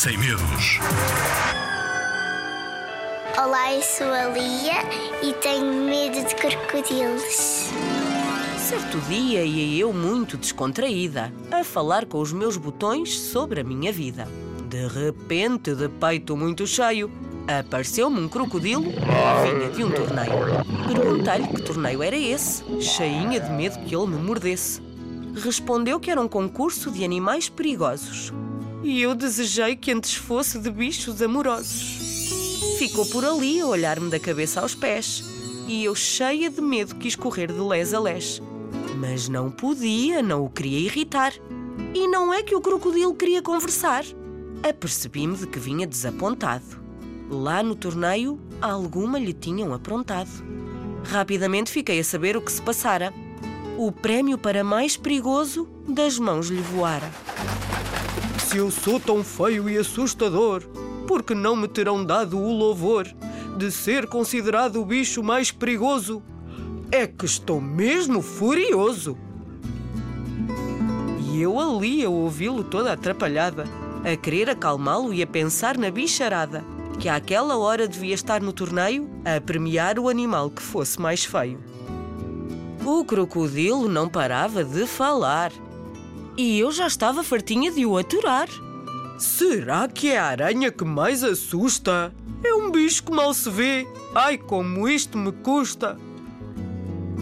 sem medos. Olá, eu sou a Lia e tenho medo de crocodilos. Certo dia ia eu muito descontraída a falar com os meus botões sobre a minha vida. De repente, de peito muito cheio, apareceu-me um crocodilo que vinha de um torneio. Perguntei-lhe que torneio era esse, cheinha de medo que ele me mordesse. Respondeu que era um concurso de animais perigosos. E eu desejei que antes fosse de bichos amorosos. Ficou por ali a olhar-me da cabeça aos pés. E eu, cheia de medo, quis correr de les a les. Mas não podia, não o queria irritar. E não é que o crocodilo queria conversar. Apercebi-me de que vinha desapontado. Lá no torneio, alguma lhe tinham aprontado. Rapidamente fiquei a saber o que se passara. O prémio para mais perigoso das mãos lhe voara. Se eu sou tão feio e assustador, por que não me terão dado o louvor de ser considerado o bicho mais perigoso? É que estou mesmo furioso. E eu ali a ouvi-lo toda atrapalhada, a querer acalmá-lo e a pensar na bicharada, que àquela hora devia estar no torneio a premiar o animal que fosse mais feio. O crocodilo não parava de falar. E eu já estava fartinha de o aturar. Será que é a aranha que mais assusta? É um bicho que mal se vê. Ai, como isto me custa!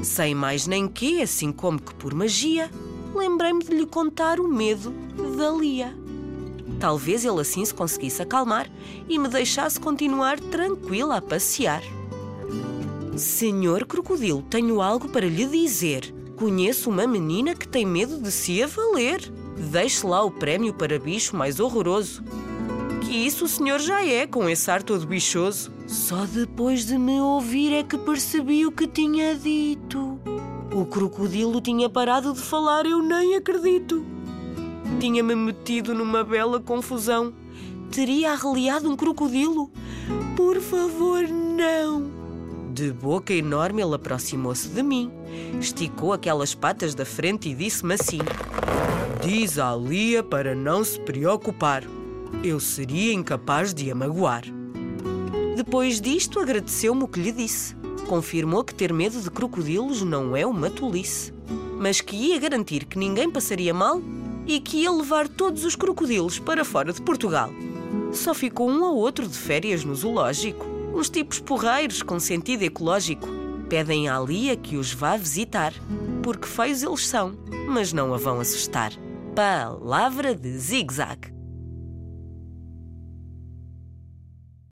Sem mais nem que, assim como que por magia, lembrei-me de lhe contar o medo da Lia. Talvez ele assim se conseguisse acalmar e me deixasse continuar tranquila a passear. Senhor Crocodilo, tenho algo para lhe dizer. Conheço uma menina que tem medo de se avaler. Deixe lá o prémio para bicho mais horroroso. Que isso o senhor já é, com esse ar todo bichoso. Só depois de me ouvir é que percebi o que tinha dito. O crocodilo tinha parado de falar, eu nem acredito. Tinha-me metido numa bela confusão. Teria arreliado um crocodilo? Por favor, não! De boca enorme, ele aproximou-se de mim, esticou aquelas patas da frente e disse-me assim: Diz a Lia para não se preocupar. Eu seria incapaz de a magoar. Depois disto, agradeceu-me o que lhe disse. Confirmou que ter medo de crocodilos não é uma tolice, mas que ia garantir que ninguém passaria mal e que ia levar todos os crocodilos para fora de Portugal. Só ficou um ou outro de férias no zoológico. Uns tipos porreiros com sentido ecológico pedem à Lia que os vá visitar, porque feios eles são, mas não a vão assustar. Palavra de zig-zag.